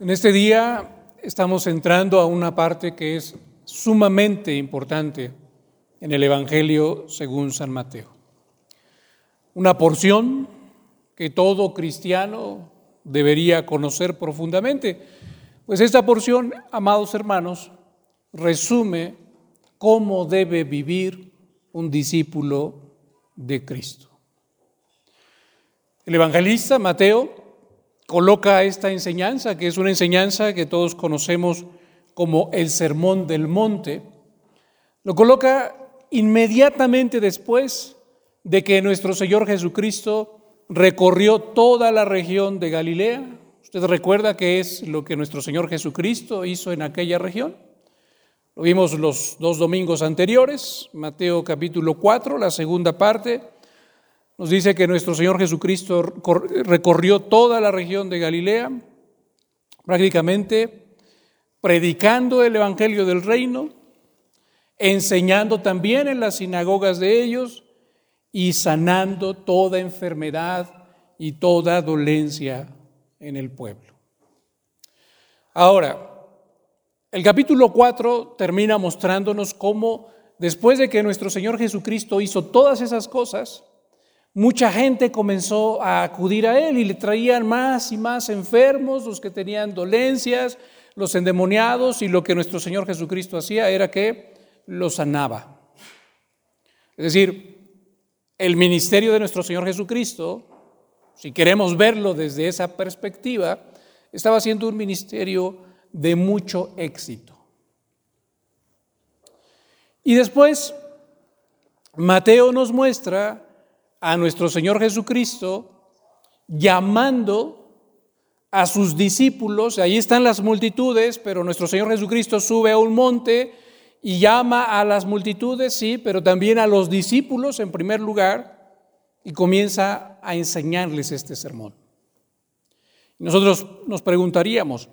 En este día estamos entrando a una parte que es sumamente importante en el Evangelio según San Mateo. Una porción que todo cristiano debería conocer profundamente, pues esta porción, amados hermanos, resume cómo debe vivir un discípulo de Cristo. El evangelista Mateo coloca esta enseñanza, que es una enseñanza que todos conocemos como el Sermón del Monte, lo coloca inmediatamente después de que nuestro Señor Jesucristo recorrió toda la región de Galilea. ¿Usted recuerda qué es lo que nuestro Señor Jesucristo hizo en aquella región? Lo vimos los dos domingos anteriores, Mateo capítulo 4, la segunda parte nos dice que nuestro Señor Jesucristo recorrió toda la región de Galilea, prácticamente predicando el Evangelio del Reino, enseñando también en las sinagogas de ellos y sanando toda enfermedad y toda dolencia en el pueblo. Ahora, el capítulo 4 termina mostrándonos cómo después de que nuestro Señor Jesucristo hizo todas esas cosas, mucha gente comenzó a acudir a él y le traían más y más enfermos, los que tenían dolencias, los endemoniados, y lo que nuestro Señor Jesucristo hacía era que los sanaba. Es decir, el ministerio de nuestro Señor Jesucristo, si queremos verlo desde esa perspectiva, estaba siendo un ministerio de mucho éxito. Y después, Mateo nos muestra a nuestro Señor Jesucristo llamando a sus discípulos, ahí están las multitudes, pero nuestro Señor Jesucristo sube a un monte y llama a las multitudes, sí, pero también a los discípulos en primer lugar y comienza a enseñarles este sermón. Nosotros nos preguntaríamos,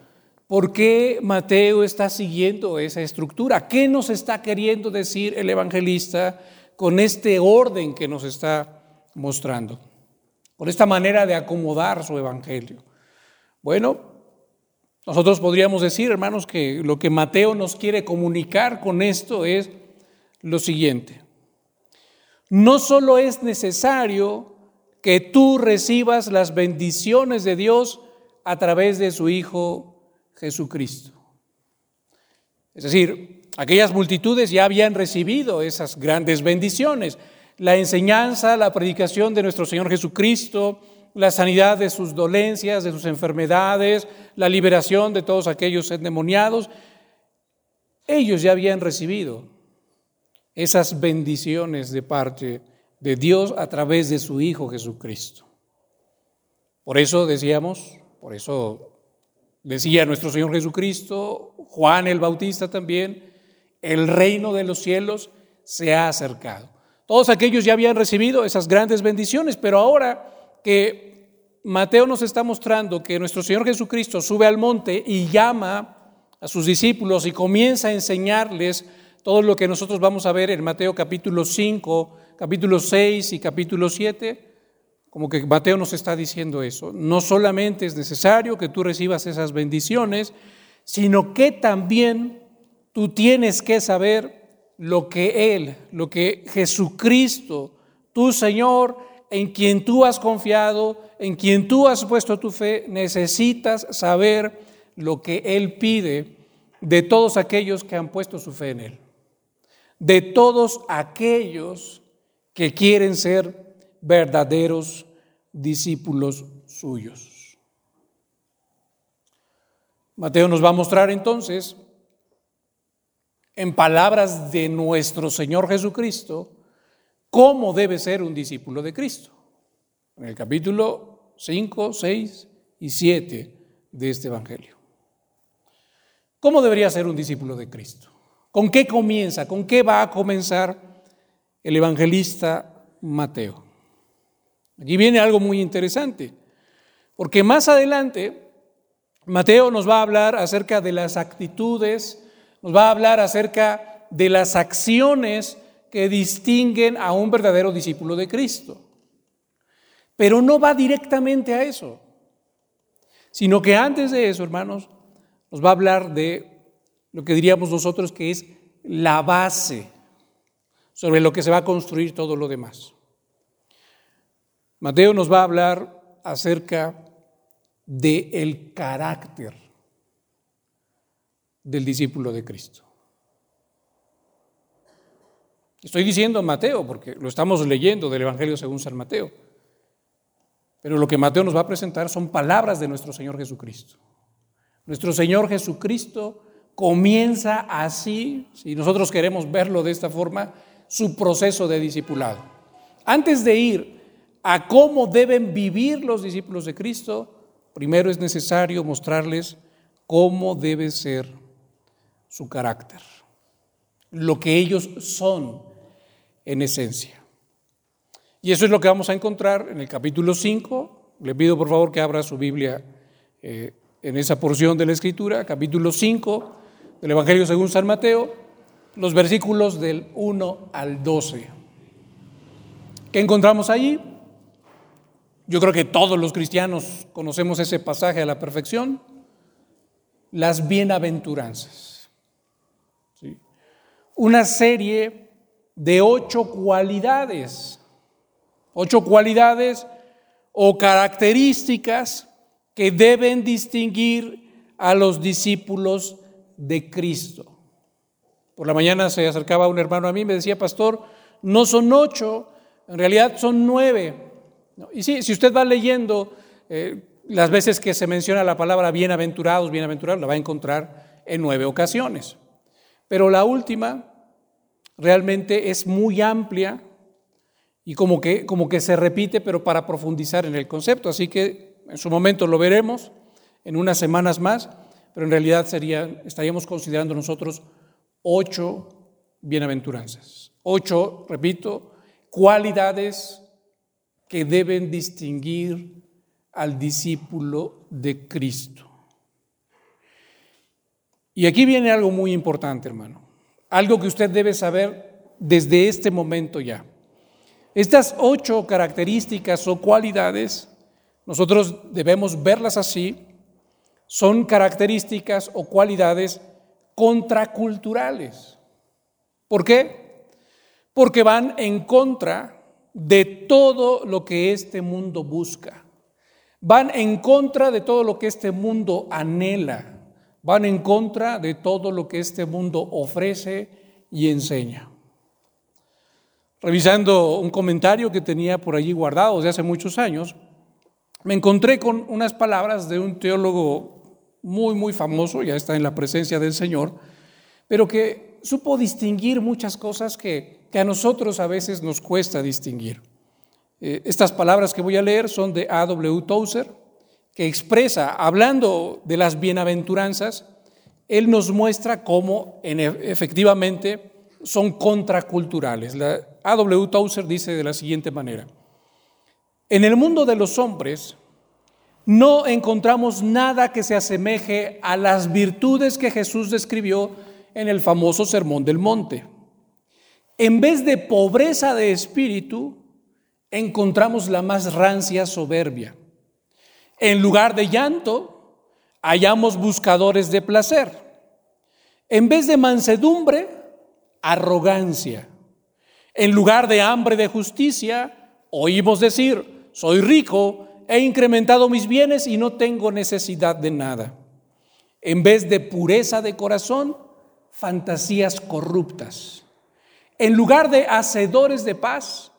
¿por qué Mateo está siguiendo esa estructura? ¿Qué nos está queriendo decir el evangelista con este orden que nos está mostrando, con esta manera de acomodar su evangelio. Bueno, nosotros podríamos decir, hermanos, que lo que Mateo nos quiere comunicar con esto es lo siguiente. No solo es necesario que tú recibas las bendiciones de Dios a través de su Hijo Jesucristo. Es decir, aquellas multitudes ya habían recibido esas grandes bendiciones, la enseñanza, la predicación de nuestro Señor Jesucristo, la sanidad de sus dolencias, de sus enfermedades, la liberación de todos aquellos endemoniados. Ellos ya habían recibido esas bendiciones de parte de Dios a través de su Hijo Jesucristo. Por eso decíamos, por eso decía nuestro Señor Jesucristo, Juan el Bautista también, el reino de los cielos se ha acercado. Todos aquellos ya habían recibido esas grandes bendiciones, pero ahora que Mateo nos está mostrando que nuestro Señor Jesucristo sube al monte y llama a sus discípulos y comienza a enseñarles todo lo que nosotros vamos a ver en Mateo capítulo 5, capítulo 6 y capítulo 7, como que Mateo nos está diciendo eso. No solamente es necesario que tú recibas esas bendiciones, sino que también tú tienes que saber lo que Él, lo que Jesucristo, tu Señor, en quien tú has confiado, en quien tú has puesto tu fe, necesitas saber lo que Él pide de todos aquellos que han puesto su fe en Él, de todos aquellos que quieren ser verdaderos discípulos suyos. Mateo nos va a mostrar entonces en palabras de nuestro Señor Jesucristo, cómo debe ser un discípulo de Cristo. En el capítulo 5, 6 y 7 de este Evangelio. ¿Cómo debería ser un discípulo de Cristo? ¿Con qué comienza? ¿Con qué va a comenzar el evangelista Mateo? Aquí viene algo muy interesante, porque más adelante Mateo nos va a hablar acerca de las actitudes, nos va a hablar acerca de las acciones que distinguen a un verdadero discípulo de Cristo. Pero no va directamente a eso, sino que antes de eso, hermanos, nos va a hablar de lo que diríamos nosotros que es la base sobre lo que se va a construir todo lo demás. Mateo nos va a hablar acerca del el carácter del discípulo de Cristo. Estoy diciendo Mateo porque lo estamos leyendo del Evangelio según San Mateo. Pero lo que Mateo nos va a presentar son palabras de nuestro Señor Jesucristo. Nuestro Señor Jesucristo comienza así, si nosotros queremos verlo de esta forma, su proceso de discipulado. Antes de ir a cómo deben vivir los discípulos de Cristo, primero es necesario mostrarles cómo debe ser su carácter, lo que ellos son en esencia. Y eso es lo que vamos a encontrar en el capítulo 5. Le pido por favor que abra su Biblia eh, en esa porción de la Escritura, capítulo 5 del Evangelio según San Mateo, los versículos del 1 al 12. ¿Qué encontramos allí? Yo creo que todos los cristianos conocemos ese pasaje a la perfección. Las bienaventuranzas. Una serie de ocho cualidades, ocho cualidades o características que deben distinguir a los discípulos de Cristo. Por la mañana se acercaba un hermano a mí y me decía, pastor, no son ocho, en realidad son nueve. Y sí, si usted va leyendo eh, las veces que se menciona la palabra bienaventurados, bienaventurados, la va a encontrar en nueve ocasiones. Pero la última realmente es muy amplia y como que, como que se repite, pero para profundizar en el concepto. Así que en su momento lo veremos en unas semanas más pero en realidad estaríamos considerando nosotros ocho bienaventuranzas. Ocho, repito, cualidades que deben distinguir al discípulo de Cristo. Y aquí viene algo muy importante, hermano. Algo que usted debe saber desde este momento ya. Estas ocho características o cualidades, nosotros debemos verlas así son características o cualidades contraculturales. ¿Por qué? Porque van en contra de todo lo que este mundo busca. Van en contra de todo lo que este mundo anhela. Van en contra de todo lo que este mundo ofrece y enseña. Revisando un comentario que tenía por allí guardado de hace muchos años, me encontré con unas palabras de un teólogo muy, muy famoso, ya está en la presencia del Señor, pero que supo distinguir muchas cosas que, a nosotros a veces nos cuesta distinguir. Eh, estas palabras que voy a leer son de A.W. Tozer, que expresa, hablando de las bienaventuranzas, él nos muestra cómo e, efectivamente son contraculturales. A.W. Tozer dice de la siguiente manera, en el mundo de los hombres, no encontramos nada que se asemeje a las virtudes que Jesús describió en el famoso Sermón del Monte. En vez de pobreza de espíritu, encontramos la más rancia soberbia. En lugar de llanto, hallamos buscadores de placer. En vez de mansedumbre, arrogancia. En lugar de hambre de justicia, oímos decir, soy rico he incrementado mis bienes y no tengo necesidad de nada. En vez de pureza de corazón, fantasías corruptas. En lugar de hacedores de paz,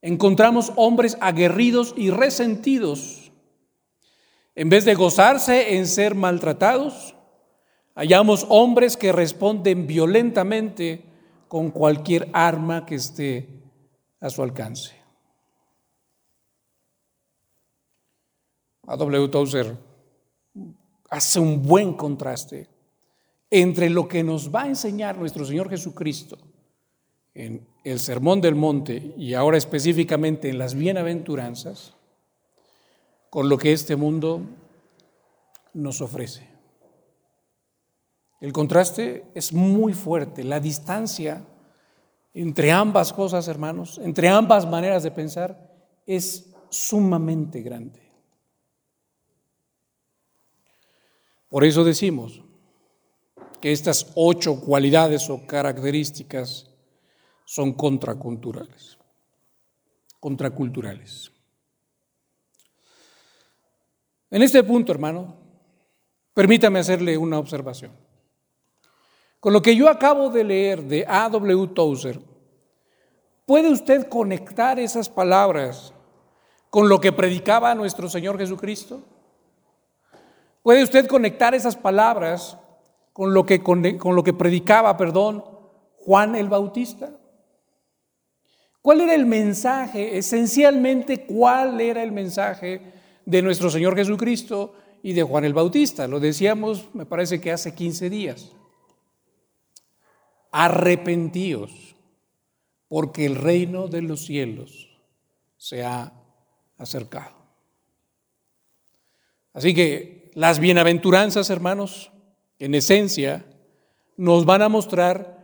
encontramos hombres aguerridos y resentidos. En vez de gozarse en ser maltratados, hallamos hombres que responden violentamente con cualquier arma que esté a su alcance. A. W. Tozer hace un buen contraste entre lo que nos va a enseñar nuestro Señor Jesucristo en el Sermón del Monte y ahora específicamente en las bienaventuranzas, con lo que este mundo nos ofrece. El contraste es muy fuerte, la distancia entre ambas cosas, hermanos, entre ambas maneras de pensar, es sumamente grande. Por eso decimos que estas ocho cualidades o características son contraculturales. Contraculturales. En este punto, hermano, permítame hacerle una observación. Con lo que yo acabo de leer de A.W. Tozer, ¿puede usted conectar esas palabras con lo que predicaba nuestro Señor Jesucristo? ¿Puede usted conectar esas palabras con lo que, con, lo que predicaba, perdón, Juan el Bautista? ¿Cuál era el mensaje? Esencialmente, ¿cuál era el mensaje de nuestro Señor Jesucristo y de Juan el Bautista? Lo decíamos, me parece que hace 15 días. Arrepentíos, porque el reino de los cielos se ha acercado. Así que las bienaventuranzas, hermanos, en esencia, nos van a mostrar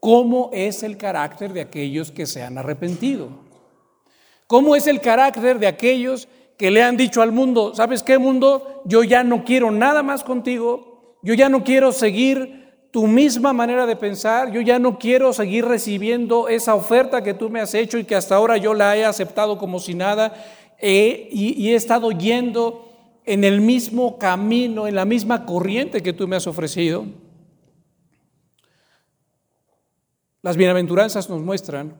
cómo es el carácter de aquellos que se han arrepentido. ¿Cómo es el carácter de aquellos que le han dicho al mundo, ¿sabes qué mundo? Yo ya no quiero nada más contigo, yo ya no quiero seguir tu misma manera de pensar, yo ya no quiero seguir recibiendo esa oferta que tú me has hecho y que hasta ahora yo la he aceptado como si nada, eh, y he estado yendo en el mismo camino, en la misma corriente que tú me has ofrecido. Las bienaventuranzas nos muestran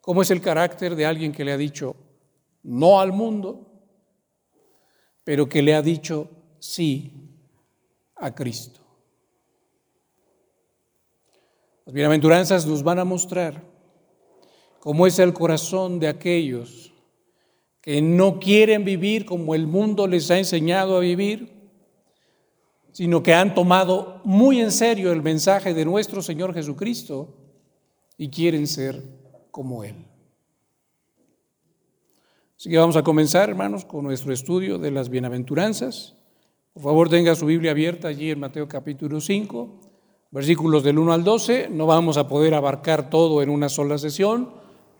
cómo es el carácter de alguien que le ha dicho no al mundo, pero que le ha dicho sí a Cristo. Las bienaventuranzas nos van a mostrar cómo es el corazón de aquellos que no quieren vivir como el mundo les ha enseñado a vivir, sino que han tomado muy en serio el mensaje de nuestro Señor Jesucristo y quieren ser como Él. Así que vamos a comenzar, hermanos, con nuestro estudio de las bienaventuranzas. Por favor, tenga su Biblia abierta allí en Mateo capítulo 5, versículos del 1 al 12. No vamos a poder abarcar todo en una sola sesión,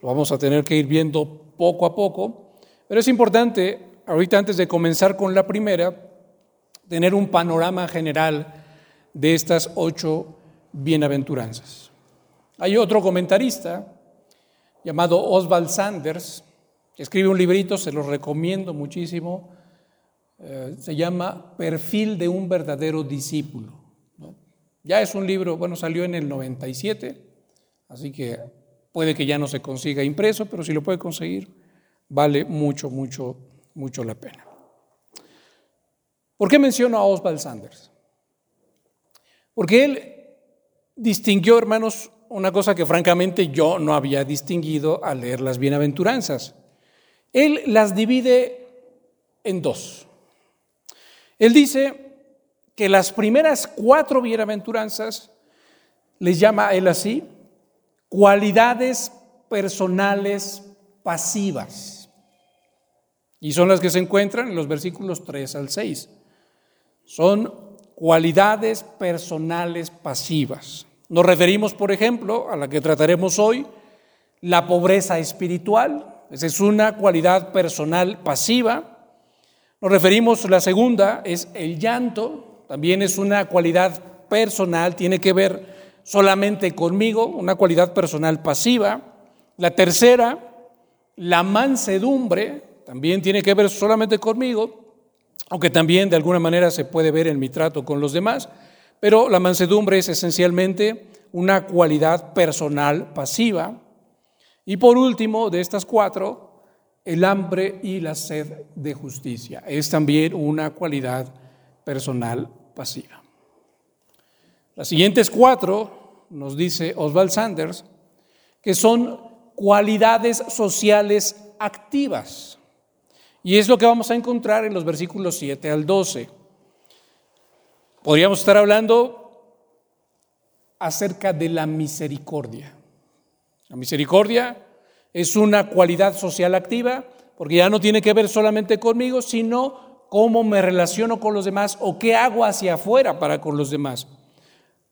lo vamos a tener que ir viendo poco a poco. Pero es importante, ahorita antes de comenzar con la primera, tener un panorama general de estas ocho bienaventuranzas. Hay otro comentarista llamado Oswald Sanders, escribe un librito, se lo recomiendo muchísimo, eh, se llama Perfil de un verdadero discípulo. Ya es un libro, bueno, salió en el 97, así que puede que ya no se consiga impreso, pero si lo puede conseguir, vale mucho, mucho, mucho la pena. ¿Por qué menciono a Oswald Sanders? Porque él distinguió, hermanos, una cosa que francamente yo no había distinguido al leer las bienaventuranzas. Él las divide en dos. Él dice que las primeras cuatro bienaventuranzas les llama él así cualidades personales pasivas. Y son las que se encuentran en los versículos 3 al 6. Son cualidades personales pasivas. Nos referimos, por ejemplo, a la que trataremos hoy, la pobreza espiritual. Esa es una cualidad personal pasiva. Nos referimos, la segunda es el llanto. También es una cualidad personal, tiene que ver solamente conmigo, una cualidad personal pasiva. La tercera, la mansedumbre, también tiene que ver solamente conmigo, aunque también de alguna manera se puede ver en mi trato con los demás, pero la mansedumbre es esencialmente una cualidad personal pasiva. Y por último, de estas cuatro, el hambre y la sed de justicia. Es también una cualidad personal pasiva. Las siguientes cuatro, nos dice Oswald Sanders, que son cualidades sociales activas. Y es lo que vamos a encontrar en los versículos 7 al 12. Podríamos estar hablando acerca de la misericordia. La misericordia es una cualidad social activa porque ya no tiene que ver solamente conmigo, sino cómo me relaciono con los demás o qué hago hacia afuera para con los demás.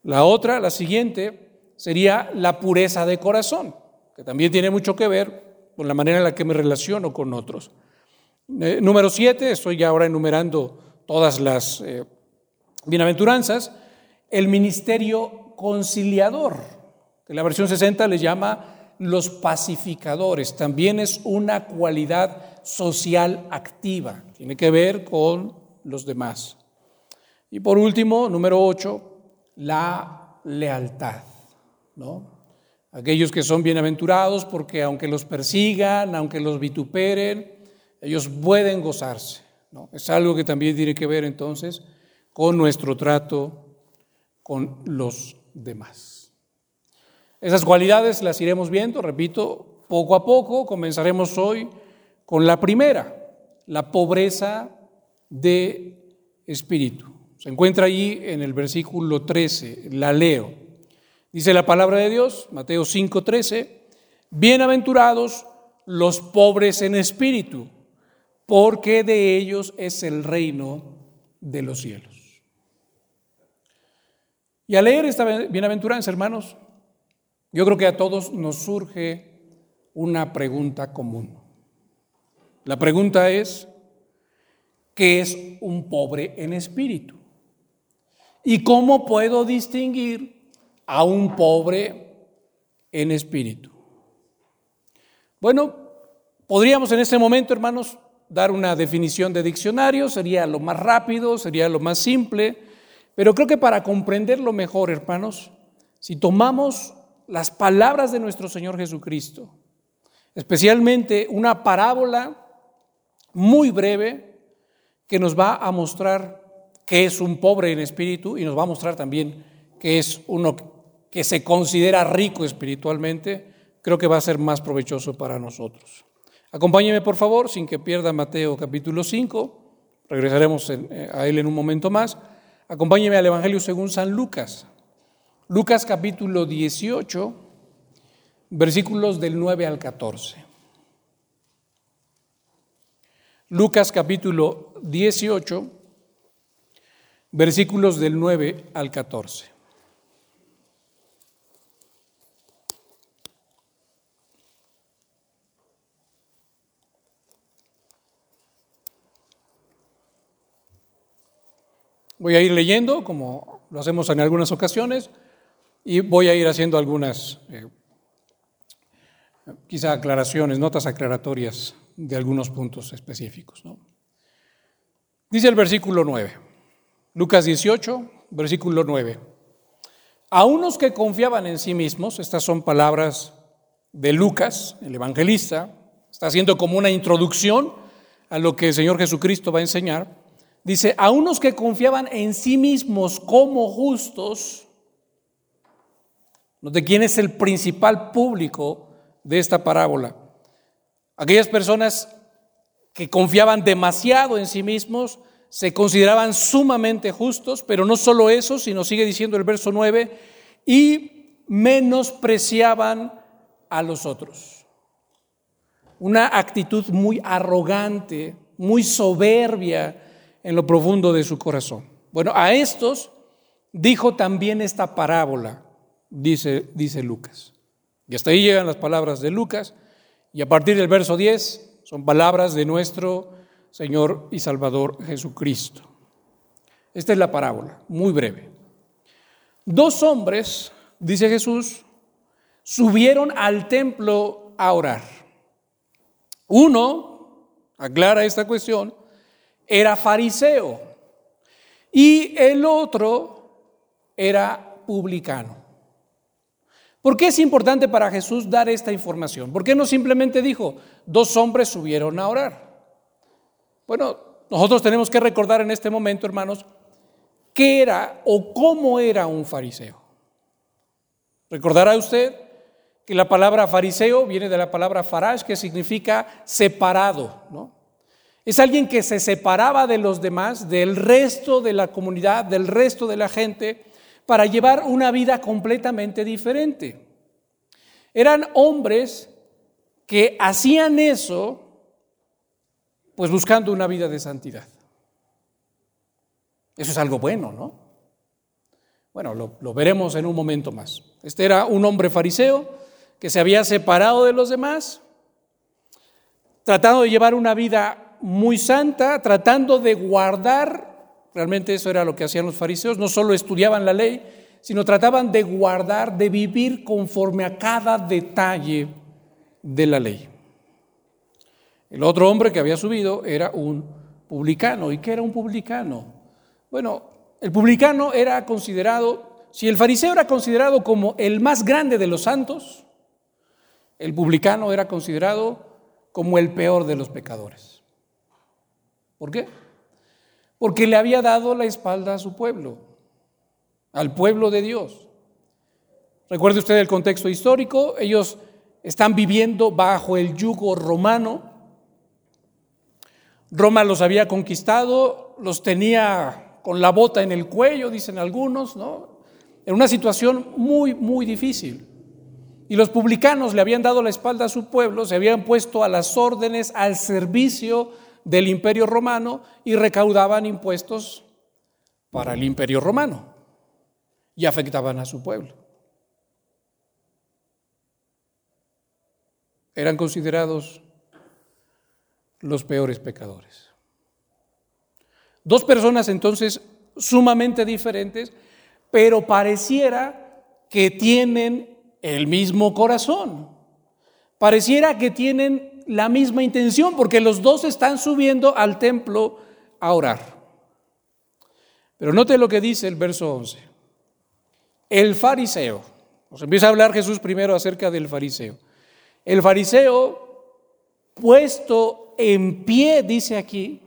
La otra, la siguiente, sería la pureza de corazón, que también tiene mucho que ver con la manera en la que me relaciono con otros. Eh, número siete, estoy ya ahora enumerando todas las eh, bienaventuranzas. el ministerio conciliador, que la versión 60 les llama los pacificadores. También es una cualidad social activa, tiene que ver con los demás. Y por último, número 8, la lealtad. ¿no? Aquellos que son bienaventurados porque aunque los persigan, aunque los vituperen, ellos pueden gozarse. ¿no? Es algo que también tiene que ver entonces con nuestro trato con los demás. Esas cualidades las iremos viendo, repito, poco a poco. Comenzaremos hoy con la primera, la pobreza de espíritu. Se encuentra allí en el versículo 13, la leo. Dice la palabra de Dios, Mateo 5:13, bienaventurados los pobres en espíritu, porque de ellos es el reino de los cielos. Y al leer esta bienaventuranza, hermanos, yo creo que a todos nos surge una pregunta común. La pregunta es, ¿qué es un pobre en espíritu? ¿Y cómo puedo distinguir a un pobre en espíritu? Bueno, podríamos en este momento, hermanos, dar una definición de diccionario, sería lo más rápido, sería lo más simple, pero creo que para comprenderlo mejor, hermanos, si tomamos las palabras de nuestro Señor Jesucristo, especialmente una parábola muy breve que nos va a mostrar que es un pobre en espíritu y nos va a mostrar también que es uno que se considera rico espiritualmente, creo que va a ser más provechoso para nosotros. Acompáñeme por favor, sin que pierda Mateo capítulo 5, regresaremos eh, a él en un momento más. Acompáñeme al Evangelio según San Lucas. Lucas capítulo 18, versículos del 9 al 14. Lucas capítulo 18, versículos del 9 al 14. Voy a ir leyendo, como lo hacemos en algunas ocasiones, y voy a ir haciendo algunas, eh, quizá aclaraciones, notas aclaratorias de algunos puntos específicos. Dice el versículo 9, Lucas 18, versículo 9. A unos que confiaban en sí mismos, estas son palabras de Lucas, el evangelista, está haciendo como una introducción a lo que el Señor Jesucristo va a enseñar. Dice, a unos que confiaban en sí mismos como justos, de quién es el principal público de esta parábola. Aquellas personas que confiaban demasiado en sí mismos, se consideraban sumamente justos, pero no solo eso, sino sigue diciendo el verso 9, y menospreciaban a los otros. Una actitud muy arrogante, muy soberbia, en lo profundo de su corazón. Bueno, a estos dijo también esta parábola, dice, dice Lucas. Y hasta ahí llegan las palabras de Lucas, y a partir del verso 10 son palabras de nuestro Señor y Salvador Jesucristo. Esta es la parábola, muy breve. Dos hombres, dice Jesús, subieron al templo a orar. Uno, aclara esta cuestión, era fariseo y el otro era publicano. ¿Por qué es importante para Jesús dar esta información? ¿Por qué no simplemente dijo, dos hombres subieron a orar? Bueno, nosotros tenemos que recordar en este momento, hermanos, qué era o cómo era un fariseo. Recordará usted que la palabra fariseo viene de la palabra farash, que significa separado, ¿no? Es alguien que se separaba de los demás, del resto de la comunidad, del resto de la gente, para llevar una vida completamente diferente. Eran hombres que hacían eso pues buscando una vida de santidad. Eso es algo bueno, ¿no? Bueno, lo, veremos en un momento más. Este era un hombre fariseo que se había separado de los demás, tratando de llevar una vida muy santa, tratando de guardar Realmente eso era lo que hacían los fariseos. No solo estudiaban la ley, sino trataban de guardar, de vivir conforme a cada detalle de la ley. El otro hombre que había subido era un publicano. ¿Y qué era un publicano? Bueno, el publicano era considerado, si el fariseo era considerado como el más grande de los santos, el publicano era considerado como el peor de los pecadores. ¿Por qué? Porque le había dado la espalda a su pueblo, al pueblo de Dios. Recuerde usted el contexto histórico, ellos están viviendo bajo el yugo romano. Roma los había conquistado, los tenía con la bota en el cuello, dicen algunos, ¿no? En una situación muy, muy difícil. Y los publicanos le habían dado la espalda a su pueblo, se habían puesto a las órdenes, al servicio del imperio romano y recaudaban impuestos para el imperio romano y afectaban a su pueblo. Eran considerados los peores pecadores. Dos personas entonces sumamente diferentes, pero pareciera que tienen el mismo corazón. Pareciera que tienen la misma intención porque los dos están subiendo al templo a orar. Pero note lo que dice el verso 11. El fariseo. Nos empieza a hablar Jesús primero acerca del fariseo. El fariseo puesto en pie, dice aquí,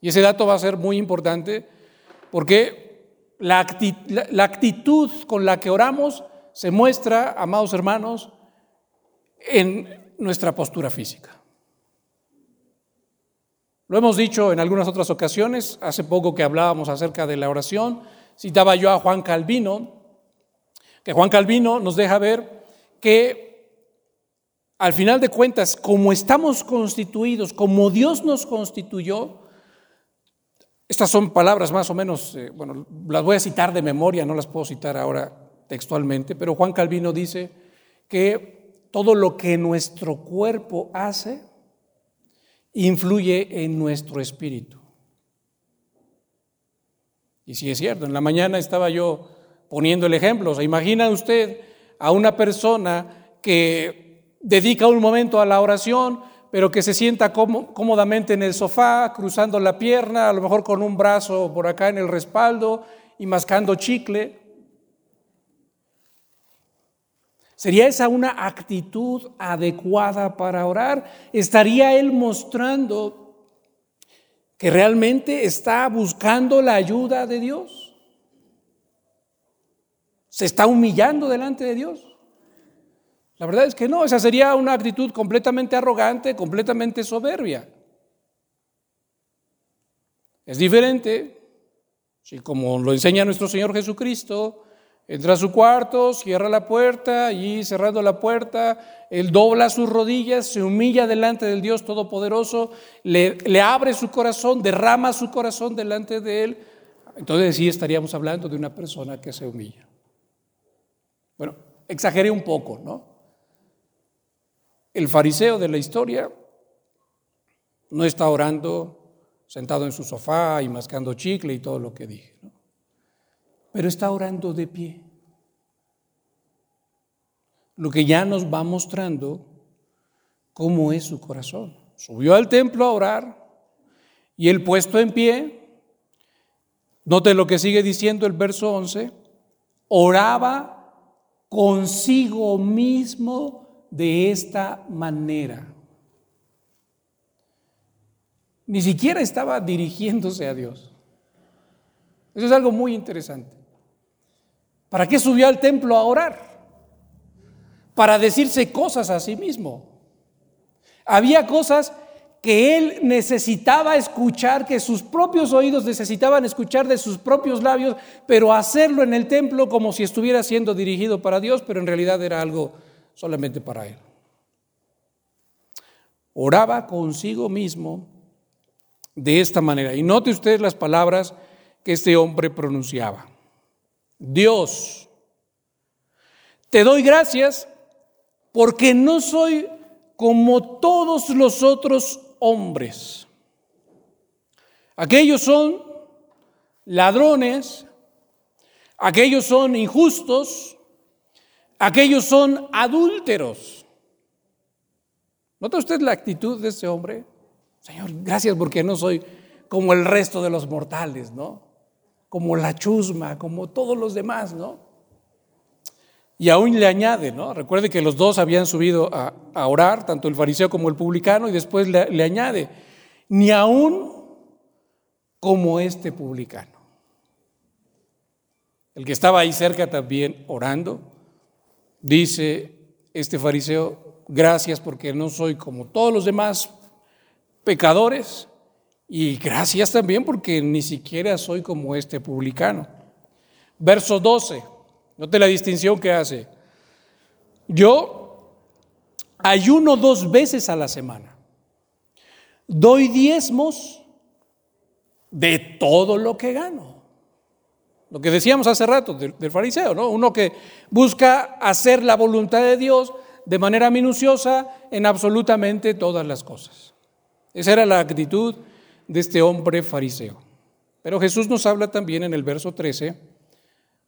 y ese dato va a ser muy importante porque la actitud, con la que oramos se muestra, amados hermanos, en nuestra postura física. Lo hemos dicho en algunas otras ocasiones, hace poco que hablábamos acerca de la oración, citaba yo a Juan Calvino, que Juan Calvino nos deja ver que al final de cuentas, como estamos constituidos, como Dios nos constituyó, estas son palabras más o menos, eh, bueno, las voy a citar de memoria, no las puedo citar ahora textualmente, pero Juan Calvino dice que todo lo que nuestro cuerpo hace influye en nuestro espíritu. Y si es cierto, en la mañana estaba yo poniendo el ejemplo, ¿se imagina usted a una persona que dedica un momento a la oración, pero que se sienta cómodamente en el sofá, cruzando la pierna, a lo mejor con un brazo por acá en el respaldo y mascando chicle? ¿Sería esa una actitud adecuada para orar? ¿Estaría él mostrando que realmente está buscando la ayuda de Dios? ¿Se está humillando delante de Dios? La verdad es que no, esa sería una actitud completamente arrogante, completamente soberbia. Es diferente si como lo enseña nuestro Señor Jesucristo, Entra a su cuarto, cierra la puerta y cerrando la puerta, él dobla sus rodillas, se humilla delante del Dios Todopoderoso, le, abre su corazón, derrama su corazón delante de él. Entonces sí estaríamos hablando de una persona que se humilla. Bueno, exageré un poco, ¿no? El fariseo de la historia no está orando sentado en su sofá y mascando chicle y todo lo que dije, ¿no? Pero está orando de pie. Lo que ya nos va mostrando cómo es su corazón. Subió al templo a orar y él puesto en pie, note lo que sigue diciendo el verso 11, oraba consigo mismo de esta manera. Ni siquiera estaba dirigiéndose a Dios. Eso es algo muy interesante. ¿Para qué subió al templo a orar? Para decirse cosas a sí mismo. Había cosas que él necesitaba escuchar, que sus propios oídos necesitaban escuchar de sus propios labios, pero hacerlo en el templo como si estuviera siendo dirigido para Dios, pero en realidad era algo solamente para él. Oraba consigo mismo de esta manera. Y note usted las palabras que este hombre pronunciaba. Dios, te doy gracias porque no soy como todos los otros hombres. Aquellos son ladrones, aquellos son injustos, aquellos son adúlteros. ¿Nota usted la actitud de este hombre? Señor, gracias porque no soy como el resto de los mortales, ¿no? Como la chusma, como todos los demás, ¿no? Y aún le añade, ¿no? Recuerde que los dos habían subido a, orar, tanto el fariseo como el publicano, y después le, le añade, ni aún como este publicano. El que estaba ahí cerca también orando, dice este fariseo, gracias porque no soy como todos los demás pecadores, y gracias también porque ni siquiera soy como este publicano. Verso 12, note la distinción que hace. Yo ayuno dos veces a la semana. Doy diezmos de todo lo que gano. Lo que decíamos hace rato del, fariseo, ¿no? Uno que busca hacer la voluntad de Dios de manera minuciosa en absolutamente todas las cosas. Esa era la actitud de este hombre fariseo. Pero Jesús nos habla también en el verso 13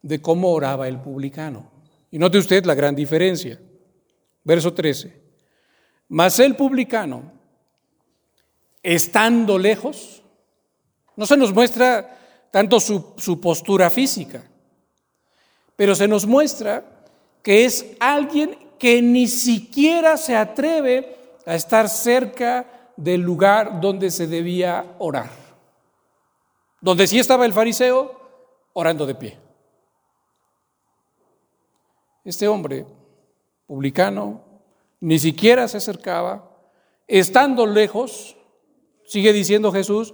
de cómo oraba el publicano. Y note usted la gran diferencia. Verso 13. Mas el publicano, estando lejos, no se nos muestra tanto su, su postura física, pero se nos muestra que es alguien que ni siquiera se atreve a estar cerca del lugar donde se debía orar. Donde sí estaba el fariseo orando de pie. Este hombre, publicano, ni siquiera se acercaba, estando lejos, sigue diciendo Jesús,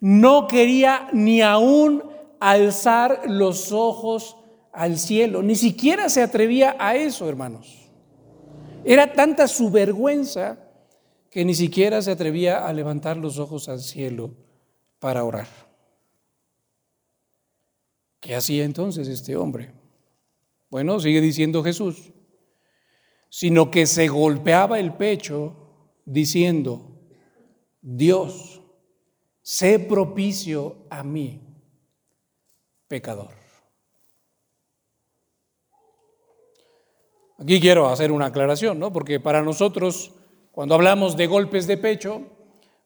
no quería ni aún alzar los ojos al cielo, ni siquiera se atrevía a eso, hermanos. Era tanta su vergüenza que ni siquiera se atrevía a levantar los ojos al cielo para orar. ¿Qué hacía entonces este hombre? Bueno, sigue diciendo Jesús, sino que se golpeaba el pecho diciendo, Dios, sé propicio a mí, pecador. Aquí quiero hacer una aclaración, ¿no? Porque para nosotros cuando hablamos de golpes de pecho,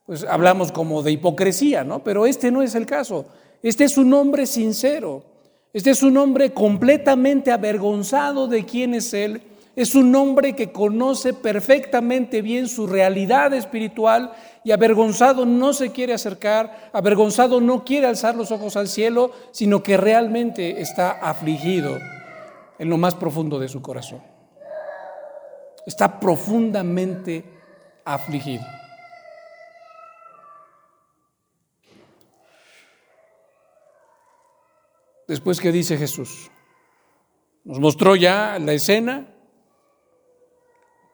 pues hablamos como de hipocresía, ¿no? Pero este no es el caso. Este es un hombre sincero. Este es un hombre completamente avergonzado de quién es él. Es un hombre que conoce perfectamente bien su realidad espiritual y avergonzado no se quiere acercar, avergonzado no quiere alzar los ojos al cielo, sino que realmente está afligido en lo más profundo de su corazón. Está profundamente afligido. Después, ¿qué dice Jesús? Nos mostró ya la escena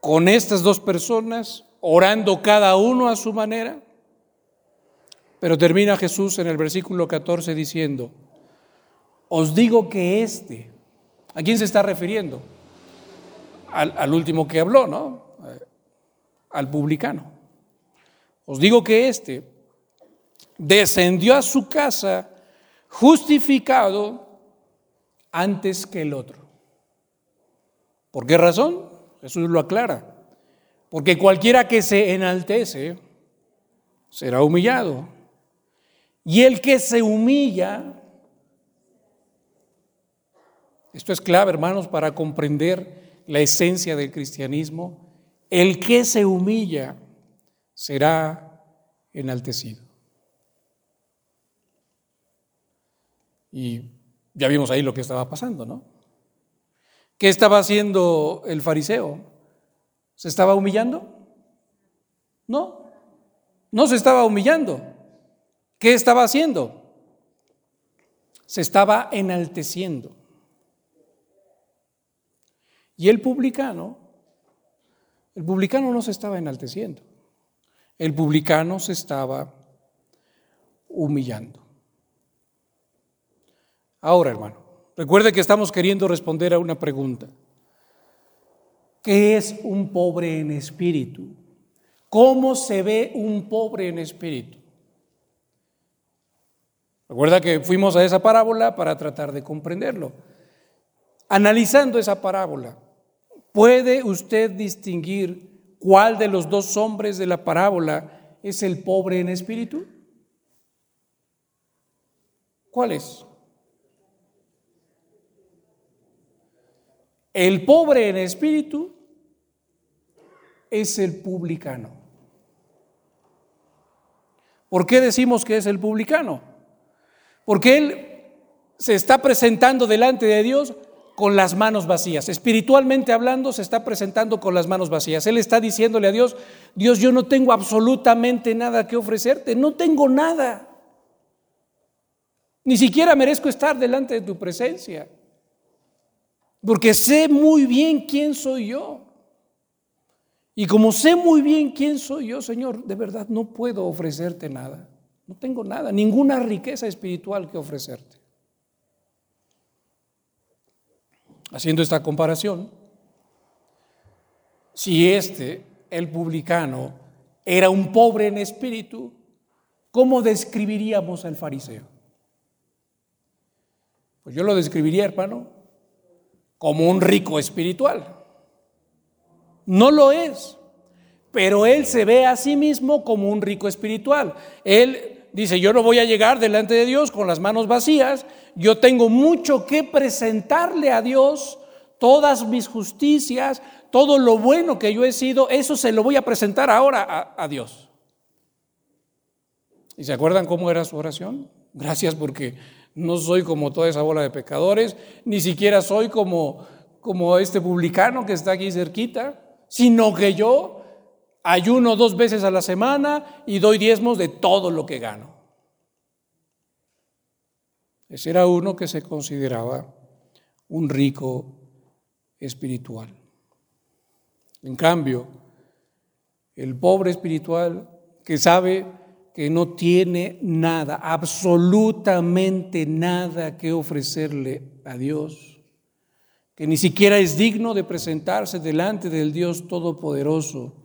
con estas dos personas orando cada uno a su manera. Pero termina Jesús en el versículo 14 diciendo, os digo que este, ¿a quién se está refiriendo? Al, al último que habló, ¿no? Al publicano. Os digo que éste descendió a su casa justificado antes que el otro. ¿Por qué razón? Jesús lo aclara. Porque cualquiera que se enaltece será humillado. Y el que se humilla, esto es clave, hermanos, para comprender la esencia del cristianismo, el que se humilla será enaltecido. Y ya vimos ahí lo que estaba pasando, ¿no? ¿Qué estaba haciendo el fariseo? ¿Se estaba humillando? No, no se estaba humillando. ¿Qué estaba haciendo? Se estaba enalteciendo. Y el publicano el publicano no se estaba enalteciendo, el publicano se estaba humillando. Ahora, hermano, recuerde que estamos queriendo responder a una pregunta. ¿Qué es un pobre en espíritu? ¿Cómo se ve un pobre en espíritu? Recuerda que fuimos a esa parábola para tratar de comprenderlo. Analizando esa parábola, ¿puede usted distinguir cuál de los dos hombres de la parábola es el pobre en espíritu? ¿Cuál es? El pobre en espíritu es el publicano. ¿Por qué decimos que es el publicano? Porque él se está presentando delante de Dios con las manos vacías. Espiritualmente hablando, se está presentando con las manos vacías. Él está diciéndole a Dios, Dios, yo no tengo absolutamente nada que ofrecerte, no tengo nada. Ni siquiera merezco estar delante de tu presencia, porque sé muy bien quién soy yo. Y como sé muy bien quién soy yo, Señor, de verdad no puedo ofrecerte nada. No tengo nada, ninguna riqueza espiritual que ofrecerte. Haciendo esta comparación, si este, el publicano, era un pobre en espíritu, ¿cómo describiríamos al fariseo? Pues yo lo describiría, hermano, como un rico espiritual. No lo es, pero él se ve a sí mismo como un rico espiritual. Él dice, yo no voy a llegar delante de Dios con las manos vacías, yo tengo mucho que presentarle a Dios, todas mis justicias, todo lo bueno que yo he sido, eso se lo voy a presentar ahora a, Dios. ¿Y se acuerdan cómo era su oración? Gracias porque no soy como toda esa bola de pecadores, ni siquiera soy como, como este publicano que está aquí cerquita, sino que yo ayuno dos veces a la semana y doy diezmos de todo lo que gano. Ese era uno que se consideraba un rico espiritual. En cambio, el pobre espiritual que sabe que no tiene nada, absolutamente nada que ofrecerle a Dios, que ni siquiera es digno de presentarse delante del Dios Todopoderoso,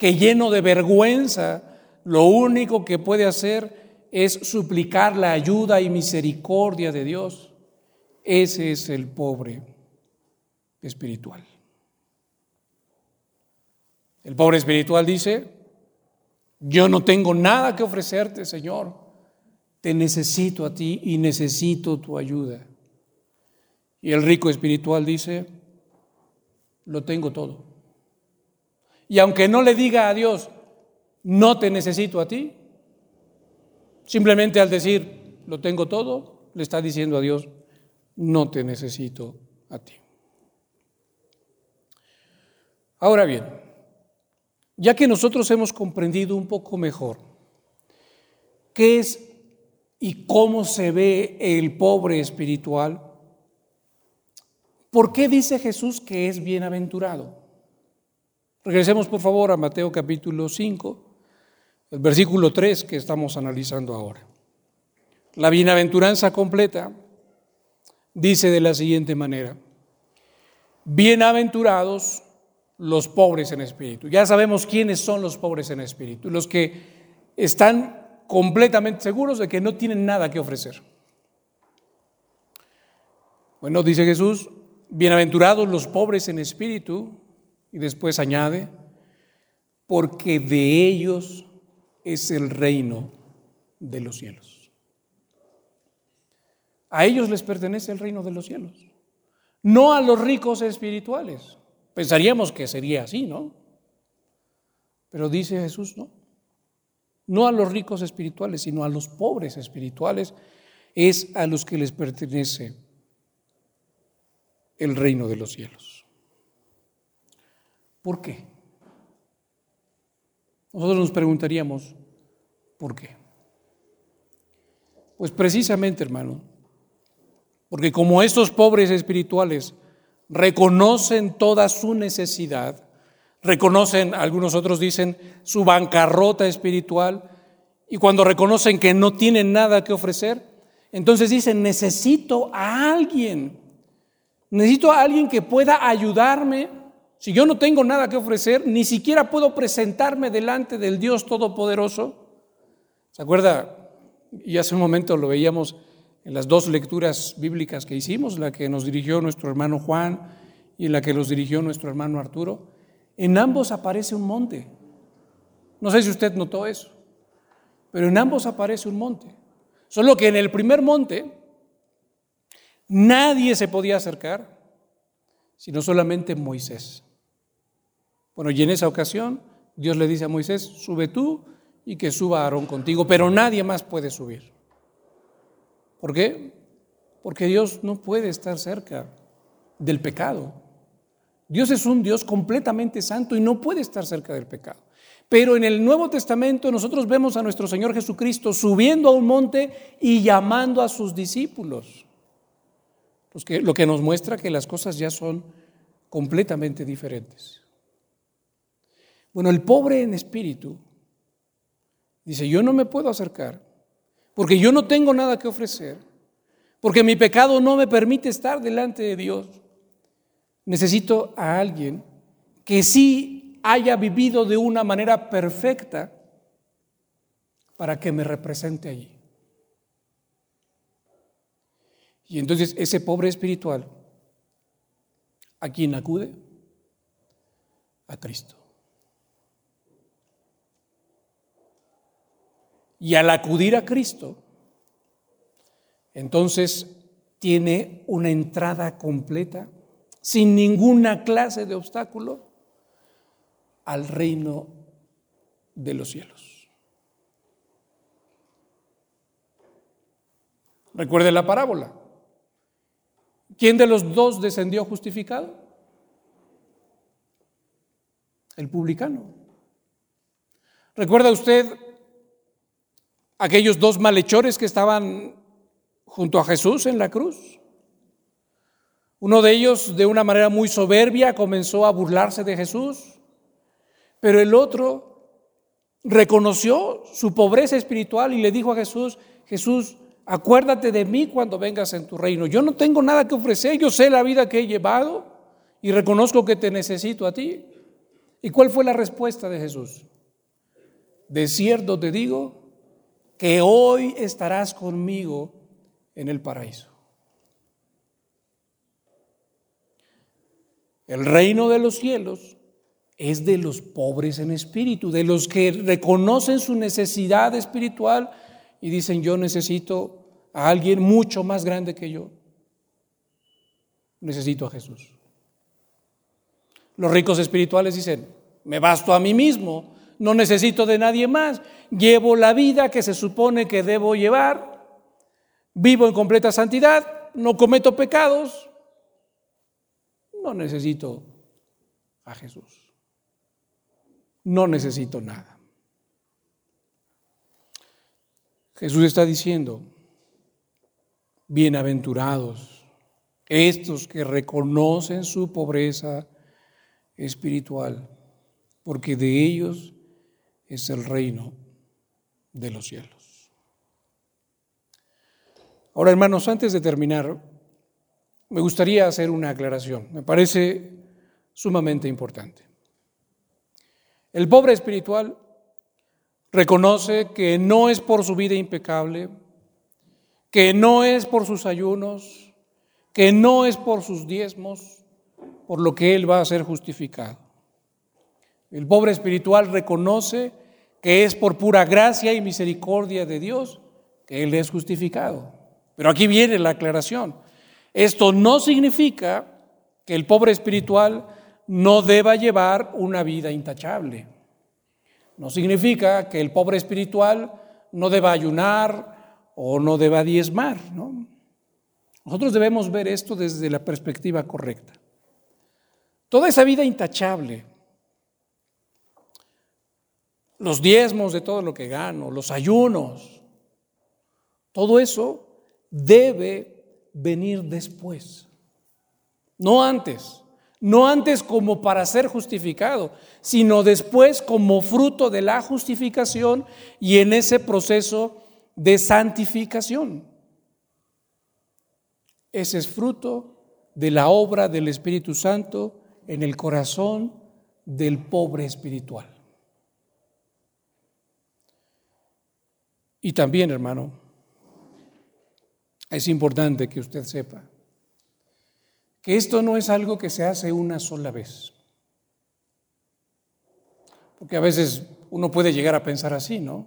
que lleno de vergüenza, lo único que puede hacer es suplicar la ayuda y misericordia de Dios. Ese es el pobre espiritual. El pobre espiritual dice, yo no tengo nada que ofrecerte, Señor. Te necesito a ti y necesito tu ayuda. Y el rico espiritual dice, lo tengo todo. Y aunque no le diga a Dios, no te necesito a ti, simplemente al decir, lo tengo todo, le está diciendo a Dios, no te necesito a ti. Ahora bien, ya que nosotros hemos comprendido un poco mejor qué es y cómo se ve el pobre espiritual, ¿por qué dice Jesús que es bienaventurado? Regresemos por favor a Mateo capítulo 5, el versículo 3 que estamos analizando ahora. La bienaventuranza completa dice de la siguiente manera, bienaventurados los pobres en espíritu. Ya sabemos quiénes son los pobres en espíritu, los que están completamente seguros de que no tienen nada que ofrecer. Bueno, dice Jesús, bienaventurados los pobres en espíritu, y después añade, porque de ellos es el reino de los cielos. A ellos les pertenece el reino de los cielos, no a los ricos espirituales. Pensaríamos que sería así, ¿no? Pero dice Jesús, no. No a los ricos espirituales, sino a los pobres espirituales, es a los que les pertenece el reino de los cielos. ¿Por qué? Nosotros nos preguntaríamos, ¿por qué? Pues precisamente, hermano, porque como estos pobres espirituales reconocen toda su necesidad, reconocen, algunos otros dicen, su bancarrota espiritual, y cuando reconocen que no tienen nada que ofrecer, entonces dicen, necesito a alguien, necesito a alguien que pueda ayudarme. Si yo no tengo nada que ofrecer, ni siquiera puedo presentarme delante del Dios Todopoderoso. ¿Se acuerda y hace un momento lo veíamos en las dos lecturas bíblicas que hicimos, la que nos dirigió nuestro hermano Juan y la que nos dirigió nuestro hermano Arturo, en ambos aparece un monte. No sé si usted notó eso, pero en ambos aparece un monte. Solo que en el primer monte nadie se podía acercar, sino solamente Moisés. Bueno, y en esa ocasión Dios le dice a Moisés, sube tú y que suba Aarón contigo, pero nadie más puede subir. ¿Por qué? Porque Dios no puede estar cerca del pecado. Dios es un Dios completamente santo y no puede estar cerca del pecado. Pero en el Nuevo Testamento nosotros vemos a nuestro Señor Jesucristo subiendo a un monte y llamando a sus discípulos. lo que nos muestra que las cosas ya son completamente diferentes. Bueno, el pobre en espíritu dice, yo no me puedo acercar porque yo no tengo nada que ofrecer, porque mi pecado no me permite estar delante de Dios. Necesito a alguien que sí haya vivido de una manera perfecta para que me represente allí. Y entonces ese pobre espiritual, ¿a quién acude? A Cristo. Y al acudir a Cristo, entonces tiene una entrada completa, sin ninguna clase de obstáculo, al reino de los cielos. Recuerde la parábola. ¿Quién de los dos descendió justificado? El publicano. ¿Recuerda usted aquellos dos malhechores que estaban junto a Jesús en la cruz. Uno de ellos, de una manera muy soberbia, comenzó a burlarse de Jesús, pero el otro reconoció su pobreza espiritual y le dijo a Jesús, Jesús, acuérdate de mí cuando vengas en tu reino. Yo no tengo nada que ofrecer, yo sé la vida que he llevado y reconozco que te necesito a ti. ¿Y cuál fue la respuesta de Jesús? De cierto te digo que hoy estarás conmigo en el paraíso. El reino de los cielos es de los pobres en espíritu, de los que reconocen su necesidad espiritual y dicen, yo necesito a alguien mucho más grande que yo. Necesito a Jesús. Los ricos espirituales dicen, me basto a mí mismo, no necesito de nadie más, llevo la vida que se supone que debo llevar, vivo en completa santidad, no cometo pecados, no necesito a Jesús, no necesito nada. Jesús está diciendo, bienaventurados estos que reconocen su pobreza espiritual, porque de ellos es el reino de los cielos. Ahora, hermanos, antes de terminar, me gustaría hacer una aclaración. Me parece sumamente importante. El pobre espiritual reconoce que no es por su vida impecable, que no es por sus ayunos, que no es por sus diezmos, por lo que él va a ser justificado. El pobre espiritual reconoce que es por pura gracia y misericordia de Dios que Él es justificado. Pero aquí viene la aclaración. Esto no significa que el pobre espiritual no deba llevar una vida intachable. No significa que el pobre espiritual no deba ayunar o no deba diezmar. Nosotros debemos ver esto desde la perspectiva correcta. Toda esa vida intachable los diezmos de todo lo que gano, los ayunos, todo eso debe venir después, no antes, no antes como para ser justificado, sino después como fruto de la justificación y en ese proceso de santificación. Ese es fruto de la obra del Espíritu Santo en el corazón del pobre espiritual. Y también, hermano, es importante que usted sepa que esto no es algo que se hace una sola vez. Porque a veces uno puede llegar a pensar así, ¿no?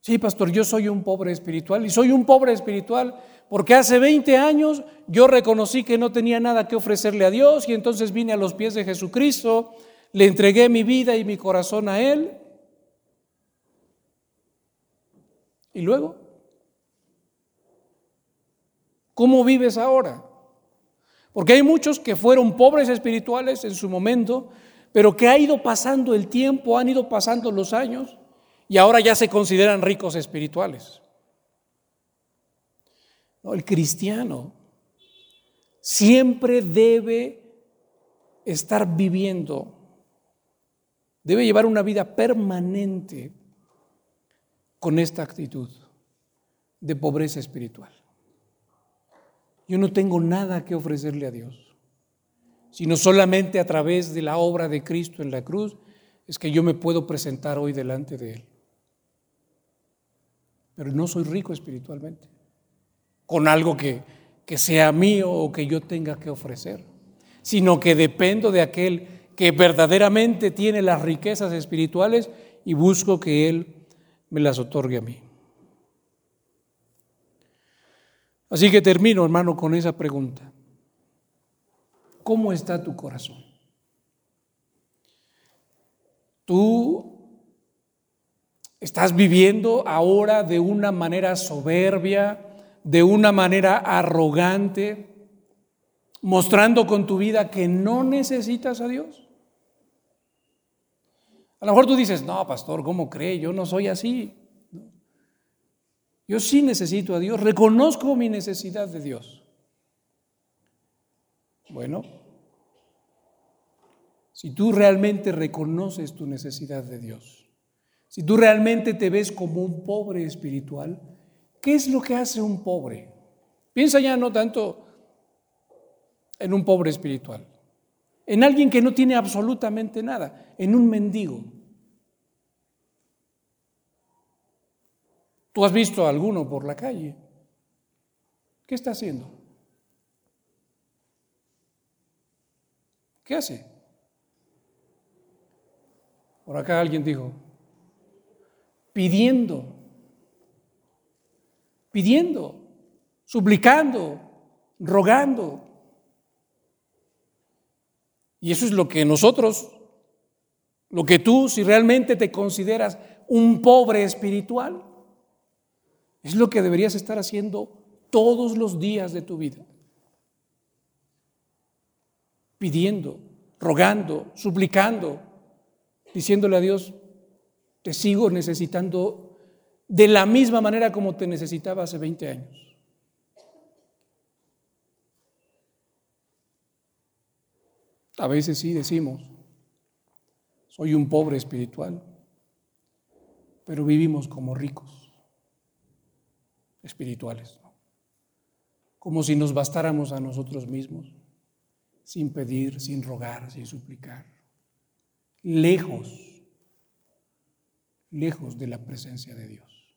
Sí, pastor, yo soy un pobre espiritual y soy un pobre espiritual porque hace 20 años yo reconocí que no tenía nada que ofrecerle a Dios y entonces vine a los pies de Jesucristo, le entregué mi vida y mi corazón a Él. ¿Y luego? ¿Cómo vives ahora? Porque hay muchos que fueron pobres espirituales en su momento, pero que ha ido pasando el tiempo, han ido pasando los años y ahora ya se consideran ricos espirituales. el cristiano siempre debe estar viviendo, debe llevar una vida permanente con esta actitud de pobreza espiritual. Yo no tengo nada que ofrecerle a Dios, sino solamente a través de la obra de Cristo en la cruz es que yo me puedo presentar hoy delante de Él pero no soy rico espiritualmente, con algo que, que sea mío o que yo tenga que ofrecer, sino que dependo de aquel que verdaderamente tiene las riquezas espirituales y busco que Él me las otorgue a mí. Así que termino, hermano, con esa pregunta. ¿Cómo está tu corazón? ¿Tú Estás viviendo ahora de una manera soberbia, de una manera arrogante, mostrando con tu vida que no necesitas a Dios. A lo mejor tú dices, no, pastor, ¿cómo cree? Yo no soy así. Yo sí necesito a Dios, reconozco mi necesidad de Dios. Bueno, si tú realmente reconoces tu necesidad de Dios, si tú realmente te ves como un pobre espiritual, ¿qué es lo que hace un pobre? Piensa ya no tanto en un pobre espiritual, en alguien que no tiene absolutamente nada, en un mendigo. Tú has visto a alguno por la calle. ¿Qué está haciendo? ¿Qué hace? Por acá alguien dijo, pidiendo, pidiendo, suplicando, rogando. Y eso es lo que nosotros, lo que tú, si realmente te consideras un pobre espiritual, es lo que deberías estar haciendo todos los días de tu vida. Pidiendo, rogando, suplicando, diciéndole a Dios, te sigo necesitando de la misma manera como te necesitaba hace 20 años. A veces sí decimos, soy un pobre espiritual, pero vivimos como ricos espirituales, como si nos bastáramos a nosotros mismos, sin pedir, sin rogar, sin suplicar, lejos lejos de la presencia de Dios.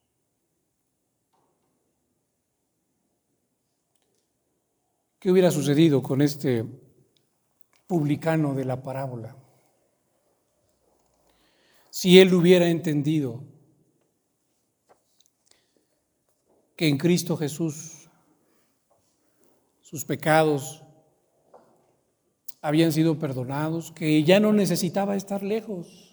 ¿Qué hubiera sucedido con este publicano de la parábola? Si él hubiera entendido que en Cristo Jesús sus pecados habían sido perdonados, que ya no necesitaba estar lejos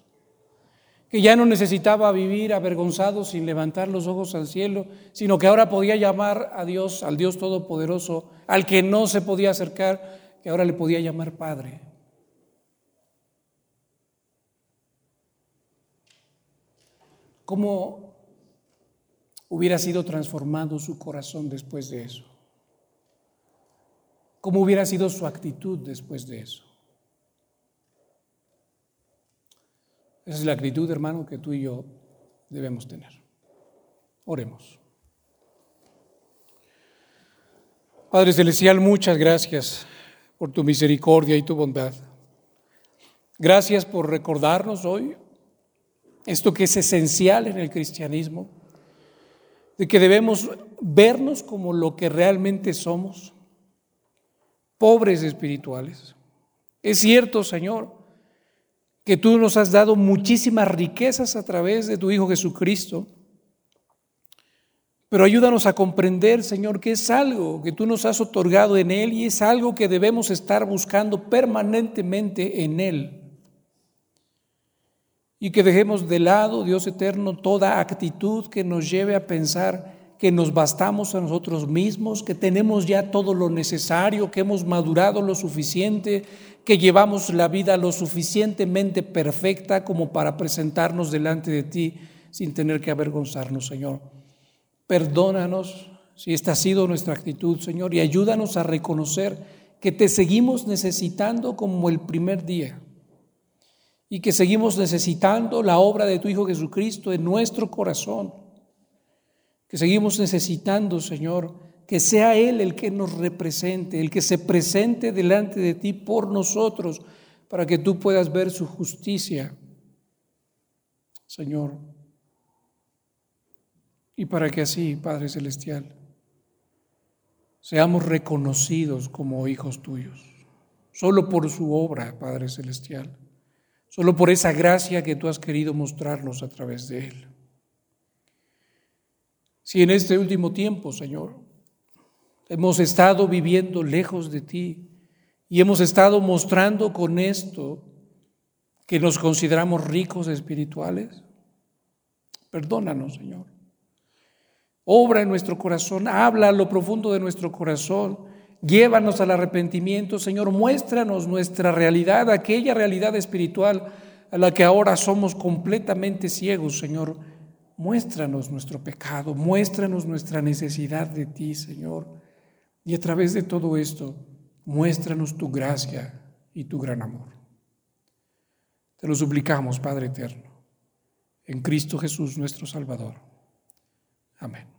que ya no necesitaba vivir avergonzado sin levantar los ojos al cielo, sino que ahora podía llamar a Dios, al Dios Todopoderoso, al que no se podía acercar, que ahora le podía llamar Padre. ¿Cómo hubiera sido transformado su corazón después de eso? ¿Cómo hubiera sido su actitud después de eso? Esa es la actitud, hermano, que tú y yo debemos tener. Oremos. Padre Celestial, muchas gracias por tu misericordia y tu bondad. Gracias por recordarnos hoy esto que es esencial en el cristianismo, de que debemos vernos como lo que realmente somos, pobres espirituales. Es cierto, Señor, que tú nos has dado muchísimas riquezas a través de tu Hijo Jesucristo, pero ayúdanos a comprender, Señor, que es algo que tú nos has otorgado en Él y es algo que debemos estar buscando permanentemente en Él. Y que dejemos de lado, Dios eterno, toda actitud que nos lleve a pensar que nos bastamos a nosotros mismos, que tenemos ya todo lo necesario, que hemos madurado lo suficiente, que llevamos la vida lo suficientemente perfecta como para presentarnos delante de ti sin tener que avergonzarnos, Señor. Perdónanos si esta ha sido nuestra actitud, Señor, y ayúdanos a reconocer que te seguimos necesitando como el primer día y que seguimos necesitando la obra de tu Hijo Jesucristo en nuestro corazón que seguimos necesitando, Señor, que sea Él el que nos represente, el que se presente delante de ti por nosotros, para que tú puedas ver su justicia, Señor. Y para que así, Padre Celestial, seamos reconocidos como hijos tuyos, solo por su obra, Padre Celestial, solo por esa gracia que tú has querido mostrarnos a través de Él. Si en este último tiempo, Señor, hemos estado viviendo lejos de ti y hemos estado mostrando con esto que nos consideramos ricos espirituales, perdónanos, Señor. Obra en nuestro corazón, habla a lo profundo de nuestro corazón, llévanos al arrepentimiento, Señor, muéstranos nuestra realidad, aquella realidad espiritual a la que ahora somos completamente ciegos, Señor Muéstranos nuestro pecado, muéstranos nuestra necesidad de ti, Señor. Y a través de todo esto, muéstranos tu gracia y tu gran amor. Te lo suplicamos, Padre eterno, en Cristo Jesús nuestro Salvador. Amén.